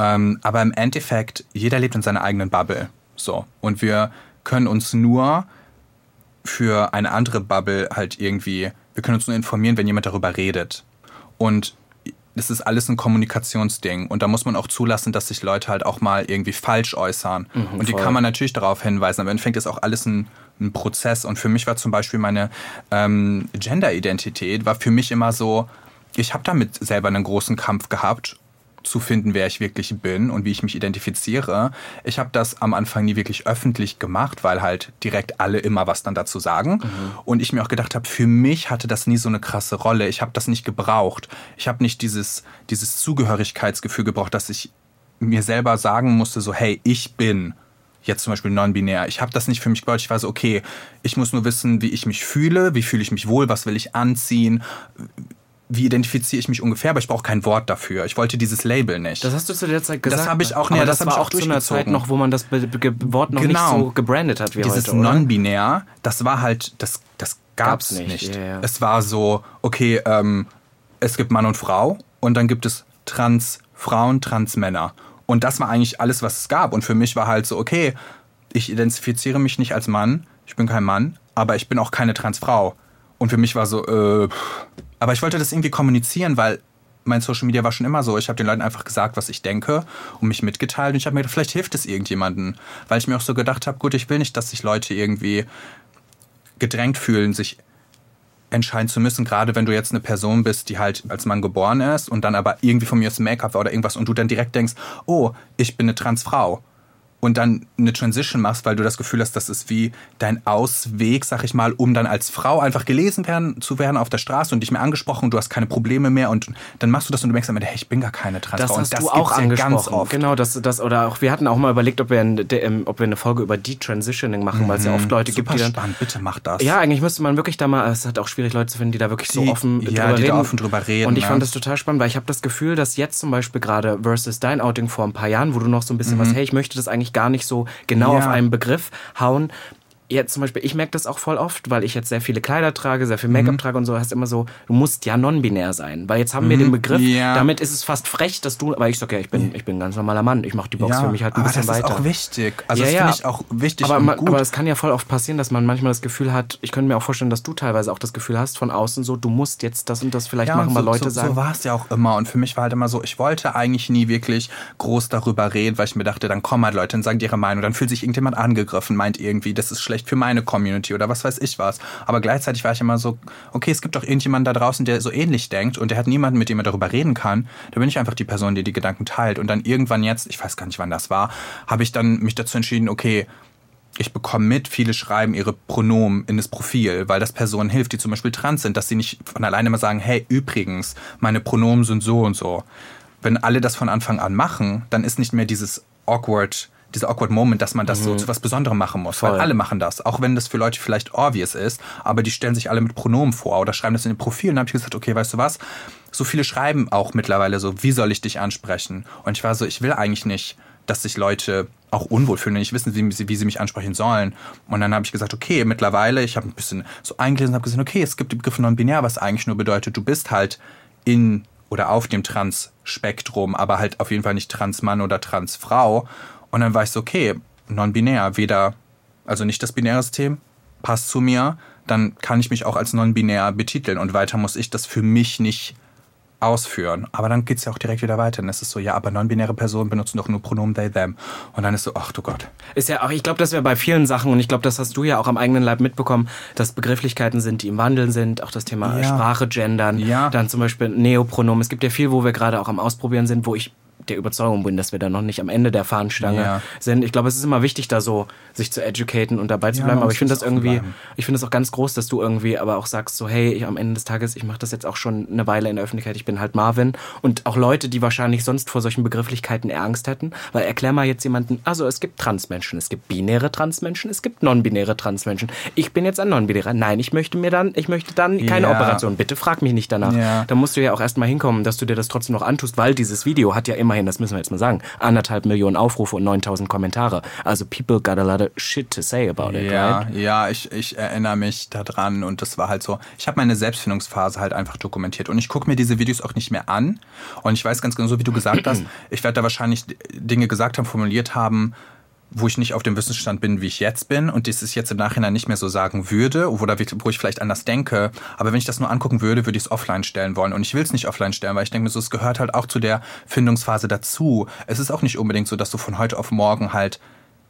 Ähm, aber im Endeffekt, jeder lebt in seiner eigenen Bubble. So. Und wir können uns nur für eine andere Bubble halt irgendwie, wir können uns nur informieren, wenn jemand darüber redet. Und das ist alles ein Kommunikationsding. Und da muss man auch zulassen, dass sich Leute halt auch mal irgendwie falsch äußern. und die voll. kann man natürlich darauf hinweisen. Aber im Endeffekt ist auch alles ein, ein Prozess. Und für mich war zum Beispiel meine ähm, Gender-Identität, war für mich immer so, ich habe damit selber einen großen Kampf gehabt. Rauszufinden, wer ich wirklich bin und wie ich mich identifiziere. Ich habe das am Anfang nie wirklich öffentlich gemacht, weil halt direkt alle immer was dann dazu sagen. Mhm. Und ich mir auch gedacht habe, für mich hatte das nie so eine krasse Rolle. Ich habe das nicht gebraucht. Ich habe nicht dieses, dieses Zugehörigkeitsgefühl gebraucht, dass ich mir selber sagen musste, so, hey, ich bin jetzt zum Beispiel non-binär. Ich habe das nicht für mich gebaut. Ich war so, okay, ich muss nur wissen, wie ich mich fühle, wie fühle ich mich wohl, was will ich anziehen, wie identifiziere ich mich ungefähr, aber ich brauche kein Wort dafür. Ich wollte dieses Label nicht. Das hast du zu der Zeit gesagt. Das habe ich auch, nee, aber das, das war auch zu einer Zeit noch, wo man das Wort noch genau. nicht so gebrandet hat wie dieses heute. Dieses non-binär, das war halt, das, das gab's, gab's nicht. nicht. Ja, ja. Es war so, okay, ähm, es gibt Mann und Frau und dann gibt es Trans-Frauen, Trans-Männer. Und das war eigentlich alles, was es gab. Und für mich war halt so, okay, ich identifiziere mich nicht als Mann, ich bin kein Mann, aber ich bin auch keine Transfrau. Und für mich war so, äh, aber ich wollte das irgendwie kommunizieren, weil mein Social Media war schon immer so. Ich habe den Leuten einfach gesagt, was ich denke und mich mitgeteilt. Und ich habe mir gedacht, vielleicht hilft es irgendjemanden. Weil ich mir auch so gedacht habe, gut, ich will nicht, dass sich Leute irgendwie gedrängt fühlen, sich entscheiden zu müssen, gerade wenn du jetzt eine Person bist, die halt als Mann geboren ist und dann aber irgendwie von mir aus Make-up war oder irgendwas und du dann direkt denkst, oh, ich bin eine Transfrau und dann eine Transition machst, weil du das Gefühl hast, das ist wie dein Ausweg, sag ich mal, um dann als Frau einfach gelesen werden, zu werden auf der Straße und dich mehr angesprochen und du hast keine Probleme mehr und dann machst du das und du denkst am Ende, hey, ich bin gar keine Transfrau. Das hast und das du auch angesprochen. Ganz oft. Genau, das, das, oder auch, wir hatten auch mal überlegt, ob wir, ein, de, ob wir eine Folge über Detransitioning machen, mhm. weil es ja oft Leute Super gibt, die dann... spannend, bitte mach das. Ja, eigentlich müsste man wirklich da mal, es hat auch schwierig, Leute zu finden, die da wirklich die, so offen ja, drüber die reden. Da offen drüber reden. Und ich ja. fand das total spannend, weil ich habe das Gefühl, dass jetzt zum Beispiel gerade versus dein Outing vor ein paar Jahren, wo du noch so ein bisschen mhm. was, hey, ich möchte das eigentlich gar nicht so genau ja. auf einen Begriff hauen, jetzt zum Beispiel, ich merke das auch voll oft, weil ich jetzt sehr viele Kleider trage, sehr viel Make-up mhm. trage und so, hast immer so, du musst ja non-binär sein. Weil jetzt haben mhm. wir den Begriff, ja. damit ist es fast frech, dass du, weil ich sage, ja, ich bin, ich bin ein ganz normaler Mann, ich mache die Box ja, für mich halt ein bisschen weiter. das ist auch wichtig. Also ja, das finde ich auch wichtig aber, man, aber es kann ja voll oft passieren, dass man manchmal das Gefühl hat, ich könnte mir auch vorstellen, dass du teilweise auch das Gefühl hast von außen so, du musst jetzt das und das vielleicht machen, weil so, Leute so, sagen. So war es ja auch immer und für mich war halt immer so, ich wollte eigentlich nie wirklich groß darüber reden, weil ich mir dachte, dann kommen halt Leute und sagen ihre Meinung, dann fühlt sich irgendjemand angegriffen, meint irgendwie, das ist schlecht für meine Community oder was weiß ich was. Aber gleichzeitig war ich immer so, okay, es gibt doch irgendjemanden da draußen, der so ähnlich denkt und der hat niemanden, mit dem er darüber reden kann. Da bin ich einfach die Person, die die Gedanken teilt. Und dann irgendwann jetzt, ich weiß gar nicht, wann das war, habe ich dann mich dazu entschieden, okay, ich bekomme mit, viele schreiben ihre Pronomen in das Profil, weil das Personen hilft, die zum Beispiel trans sind, dass sie nicht von alleine mal sagen, hey, übrigens, meine Pronomen sind so und so. Wenn alle das von Anfang an machen, dann ist nicht mehr dieses awkward, dieser awkward Moment, dass man das mhm. so zu was Besonderem machen muss. Voll. Weil alle machen das. Auch wenn das für Leute vielleicht obvious ist, aber die stellen sich alle mit Pronomen vor oder schreiben das in den Profilen. Dann habe ich gesagt, okay, weißt du was? So viele schreiben auch mittlerweile so, wie soll ich dich ansprechen? Und ich war so, ich will eigentlich nicht, dass sich Leute auch unwohl fühlen und nicht wissen, wie sie, wie sie mich ansprechen sollen. Und dann habe ich gesagt, okay, mittlerweile, ich habe ein bisschen so eingelesen und habe gesehen, okay, es gibt den Begriff non-binär, was eigentlich nur bedeutet, du bist halt in oder auf dem Trans-Spektrum, aber halt auf jeden Fall nicht Trans-Mann oder Trans-Frau. Und dann war ich so, okay, non-binär, weder, also nicht das binäre System, passt zu mir, dann kann ich mich auch als non-binär betiteln und weiter muss ich das für mich nicht ausführen. Aber dann geht es ja auch direkt wieder weiter. Dann ist es so, ja, aber non-binäre Personen benutzen doch nur Pronomen they, them. Und dann ist so, ach du Gott. Ist ja auch, ich glaube, das wäre bei vielen Sachen, und ich glaube, das hast du ja auch am eigenen Leib mitbekommen, dass Begrifflichkeiten sind, die im Wandeln sind, auch das Thema ja. Sprache, Gendern, ja. dann zum Beispiel Neopronomen. Es gibt ja viel, wo wir gerade auch am Ausprobieren sind, wo ich der Überzeugung bin, dass wir da noch nicht am Ende der Fahnenstange ja. sind. Ich glaube, es ist immer wichtig, da so sich zu educaten und dabei zu bleiben. Ja, aber ich finde das irgendwie, bleiben. ich finde es auch ganz groß, dass du irgendwie aber auch sagst, so hey, ich, am Ende des Tages, ich mache das jetzt auch schon eine Weile in der Öffentlichkeit, ich bin halt Marvin. Und auch Leute, die wahrscheinlich sonst vor solchen Begrifflichkeiten eher Angst hätten, weil erklär mal jetzt jemanden, also es gibt Transmenschen, es gibt binäre Transmenschen, es gibt non-binäre Transmenschen. Ich bin jetzt ein non-binärer. Nein, ich möchte mir dann, ich möchte dann keine ja. Operation. Bitte frag mich nicht danach. Da musst du ja auch erstmal hinkommen, dass du dir das trotzdem noch antust, weil dieses Video hat ja immerhin, das müssen wir jetzt mal sagen, anderthalb Millionen Aufrufe und 9000 Kommentare. Also people got a lot of shit to say about it, ja, right? Ja, ich, ich erinnere mich daran und das war halt so, ich habe meine Selbstfindungsphase halt einfach dokumentiert und ich gucke mir diese Videos auch nicht mehr an und ich weiß ganz genau, so wie du gesagt hast, ich werde da wahrscheinlich Dinge gesagt haben, formuliert haben, wo ich nicht auf dem Wissensstand bin, wie ich jetzt bin und das ist jetzt im Nachhinein nicht mehr so sagen würde, oder wo ich vielleicht anders denke. Aber wenn ich das nur angucken würde, würde ich es offline stellen wollen. Und ich will es nicht offline stellen, weil ich denke mir so, es gehört halt auch zu der Findungsphase dazu. Es ist auch nicht unbedingt so, dass du von heute auf morgen halt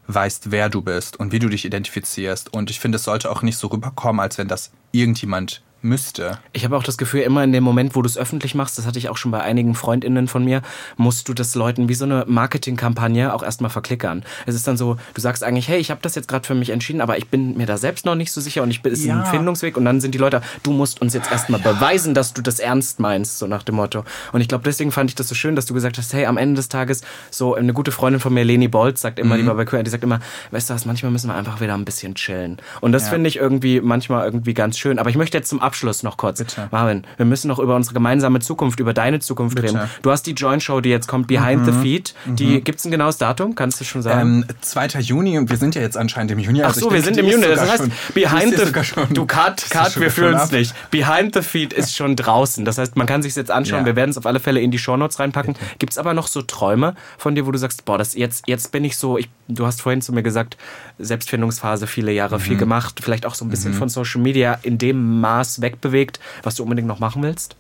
weißt, wer du bist und wie du dich identifizierst. Und ich finde, es sollte auch nicht so rüberkommen, als wenn das irgendjemand müsste. Ich habe auch das Gefühl, immer in dem Moment, wo du es öffentlich machst, das hatte ich auch schon bei einigen FreundInnen von mir, musst du das Leuten wie so eine Marketingkampagne auch erstmal verklickern. Es ist dann so, du sagst eigentlich, hey, ich habe das jetzt gerade für mich entschieden, aber ich bin mir da selbst noch nicht so sicher und ich bin, es ist Ja. ein Findungsweg und dann sind die Leute, du musst uns jetzt erstmal beweisen, dass du das ernst meinst, so nach dem Motto. Und ich glaube, deswegen fand ich das so schön, dass du gesagt hast, hey, am Ende des Tages, so eine gute Freundin von mir, Leni Bolz, sagt immer, die war bei Queer, die sagt immer, weißt du was, manchmal müssen wir einfach wieder ein bisschen chillen. Und das Ja. finde ich irgendwie manchmal irgendwie ganz schön. Aber ich möchte jetzt zum Abschluss noch kurz, Bitte. Marvin, wir müssen noch über unsere gemeinsame Zukunft, über deine Zukunft Bitte. reden. Du hast die Joint Show, die jetzt kommt, Behind the Feed. Die gibt's ein genaues Datum? Kannst du schon sagen? Ähm, 2. Juni und wir sind ja jetzt anscheinend im Juni. Ach also so, ich wir denke, sind im Juni. Das heißt, schon- Behind the schon- Du Cut, Cut, wir uns ab. nicht. Behind the Feed ist schon draußen. Das heißt, man kann sich jetzt anschauen. Ja. Wir werden es auf alle Fälle in die Shownotes reinpacken. Gibt's aber noch so Träume von dir, wo du sagst, boah, das jetzt, jetzt bin ich so, ich, du hast vorhin zu mir gesagt, Selbstfindungsphase, viele Jahre Mhm. viel gemacht, vielleicht auch so ein bisschen von Social Media in dem Maß wegbewegt, was du unbedingt noch machen willst?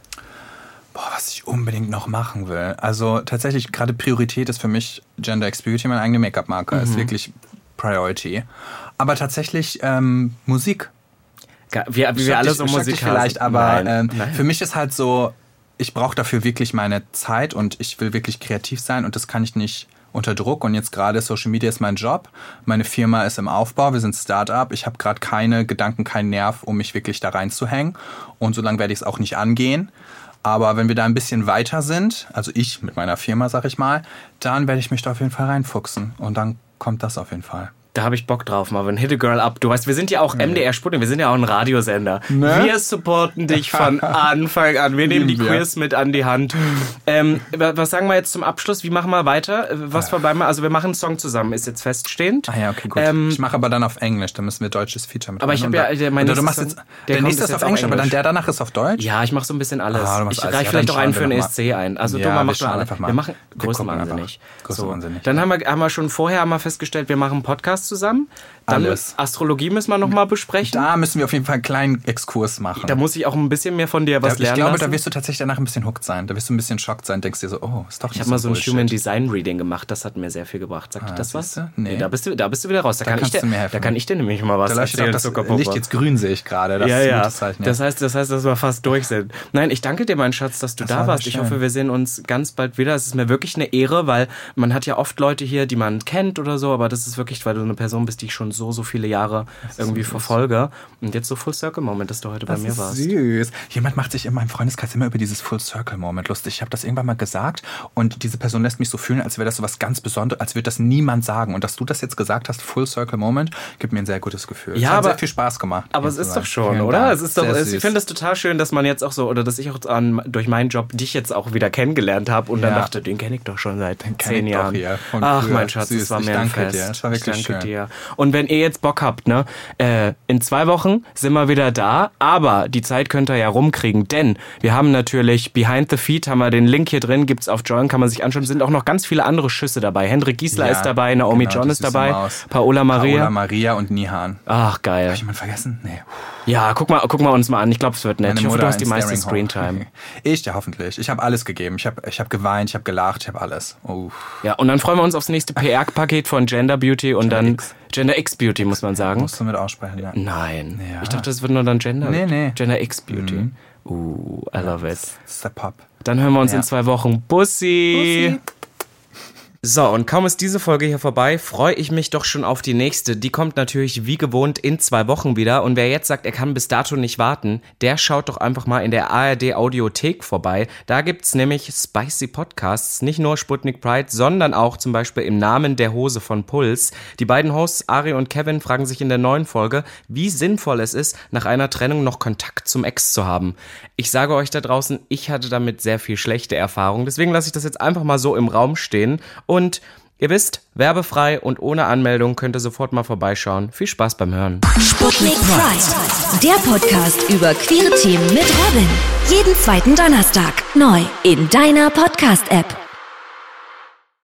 Boah, was ich unbedingt noch machen will. Also tatsächlich, gerade Priorität ist für mich Gender X Beauty, meine eigene Make-up-Marke. Mhm. Ist wirklich Priority. Aber tatsächlich ähm, Musik. Wir, wie wir alle so Musik vielleicht, aber Nein, ähm, nein. für mich ist halt so, ich brauche dafür wirklich meine Zeit und ich will wirklich kreativ sein und das kann ich nicht unter Druck. Und jetzt gerade Social Media ist mein Job. Meine Firma ist im Aufbau. Wir sind Start-up. Ich habe gerade keine Gedanken, keinen Nerv, um mich wirklich da reinzuhängen. Und so lange werde ich es auch nicht angehen. Aber wenn wir da ein bisschen weiter sind, also ich mit meiner Firma, sag ich mal, dann werde ich mich da auf jeden Fall reinfuchsen. Und dann kommt das auf jeden Fall. Da habe ich Bock drauf, Marvin. Hit a Girl up. Du weißt, wir sind ja auch MDR Sputnik, wir sind ja auch ein Radiosender. Ne? Wir supporten dich von Anfang an. Wir nehmen die. Queers mit an die Hand. Ähm, wa- was sagen wir jetzt zum Abschluss? Wie machen wir weiter? Äh, Was vorbei mal? Also wir machen einen Song zusammen, ist jetzt feststehend. Ah ja, okay, gut. Ähm, ich mache aber dann auf Englisch, da müssen wir deutsches Feature mit Aber ich rein. hab ja- der- mein du machst jetzt, der der, nächste ist auf Englisch, aber dann der danach ist auf Deutsch? Ja, ich mache so ein bisschen alles. Ah, ich alles. reiche Ja, vielleicht auch einen für den. ESC ein. Also Ja, du wir machst. Wir machen Wir gucken größenwahnsinnig. Größenwahnsinnig. Dann haben wir, haben wir schon vorher haben wir festgestellt, wir machen einen Podcast zusammen. Dann Alles. Astrologie müssen wir noch mal besprechen. Da müssen wir auf jeden Fall einen kleinen Exkurs machen. Da muss ich auch ein bisschen mehr von dir was ich lernen glaube, lassen. da wirst du tatsächlich danach ein bisschen hooked sein. Da wirst du ein bisschen schockt sein, denkst dir so, oh, ist doch nicht Ich habe mal so ein Bullshit. Human Design Reading gemacht, das hat mir sehr viel gebracht. Sagt dir das was? siehste? Nee. da bist du, da bist du wieder raus. Da, Da kann ich kannst dir, du mir helfen. da kann ich dir nämlich mal was Da auch erzählen. das. Licht jetzt grün, sehe ich gerade. Das ja, ist ein ja. Das heißt, das heißt, dass wir fast durch sind. Nein, ich danke dir, mein Schatz, dass du da war warst. Ich hoffe, wir sehen uns ganz bald wieder. Es ist mir wirklich eine Ehre, weil man hat ja oft Leute hier, die man kennt oder so, aber das ist wirklich, weil du eine Person bist, die ich schon so, so viele Jahre irgendwie verfolge. Und jetzt so Full Circle Moment, dass du heute bei Das mir ist warst. süß. Jemand macht sich in meinem Freundeskreis immer über dieses Full Circle Moment lustig. Ich habe das irgendwann mal gesagt und diese Person lässt mich so fühlen, als wäre das so was ganz Besonderes, als würde das niemand sagen. Und dass du das jetzt gesagt hast, Full Circle Moment, gibt mir ein sehr gutes Gefühl. Ja, es hat aber- sehr viel Spaß gemacht. Aber es ist doch schon, Vielen oder? Dank. Es ist doch, Sehr es, ich süß. finde es total schön, dass man jetzt auch so, oder dass ich auch an, durch meinen Job dich jetzt auch wieder kennengelernt habe und dann Ja. dachte, den kenne ich doch schon seit kenn zehn Jahren. Ach, früher. mein Schatz, Süß, das war mir ein danke Fest. dir. War ich danke schön. dir. Und wenn ihr jetzt Bock habt, ne, äh, in zwei Wochen sind wir wieder da, aber die Zeit könnt ihr ja rumkriegen, denn wir haben natürlich Behind the Feed, haben wir den Link hier drin, gibt's auf Join, kann man sich anschauen, sind auch noch ganz viele andere Schüsse dabei. Hendrik Giesler Ja, ist dabei, Naomi genau, John ist dabei, Maus. Paola Maria. Paola Maria und Nihan. Ach, geil. Habe ich jemanden vergessen? Nee. Ja, guck mal, guck mal uns mal an. Ich glaube, es wird nett. Meine Ich hoffe, du hast die meiste. Screentime. Ich, ja, hoffentlich. Ich habe alles gegeben. Ich habe ich hab geweint, ich habe gelacht, ich habe alles. Oh. Ja, und dann freuen wir uns aufs nächste PR-Paket von Gender Beauty und dann X. Gender X Beauty, muss man sagen. Musst du mit aussprechen, ja. Nein. Ja. Ich dachte, das wird nur dann Gender. Nee, nee. Gender X Beauty. Uh, I love it. Ist der Pop. Dann hören wir uns Ja. in zwei Wochen. Bussi. So, und kaum ist diese Folge hier vorbei, freue ich mich doch schon auf die nächste. Die kommt natürlich wie gewohnt in zwei Wochen wieder. Und wer jetzt sagt, er kann bis dato nicht warten, der schaut doch einfach mal in der ARD Audiothek vorbei. Da gibt's nämlich spicy Podcasts, nicht nur Sputnik Pride, sondern auch zum Beispiel im Namen der Hose von Puls. Die beiden Hosts, Ari und Kevin, fragen sich in der neuen Folge, wie sinnvoll es ist, nach einer Trennung noch Kontakt zum Ex zu haben. Ich sage euch da draußen, ich hatte damit sehr viel schlechte Erfahrungen. Deswegen lasse ich das jetzt einfach mal so im Raum stehen. Und ihr wisst, werbefrei und ohne Anmeldung könnt ihr sofort mal vorbeischauen. Viel Spaß beim Hören. Sputnik Pride, der Podcast über queere Themen mit Robin. Jeden zweiten Donnerstag neu in deiner Podcast-App.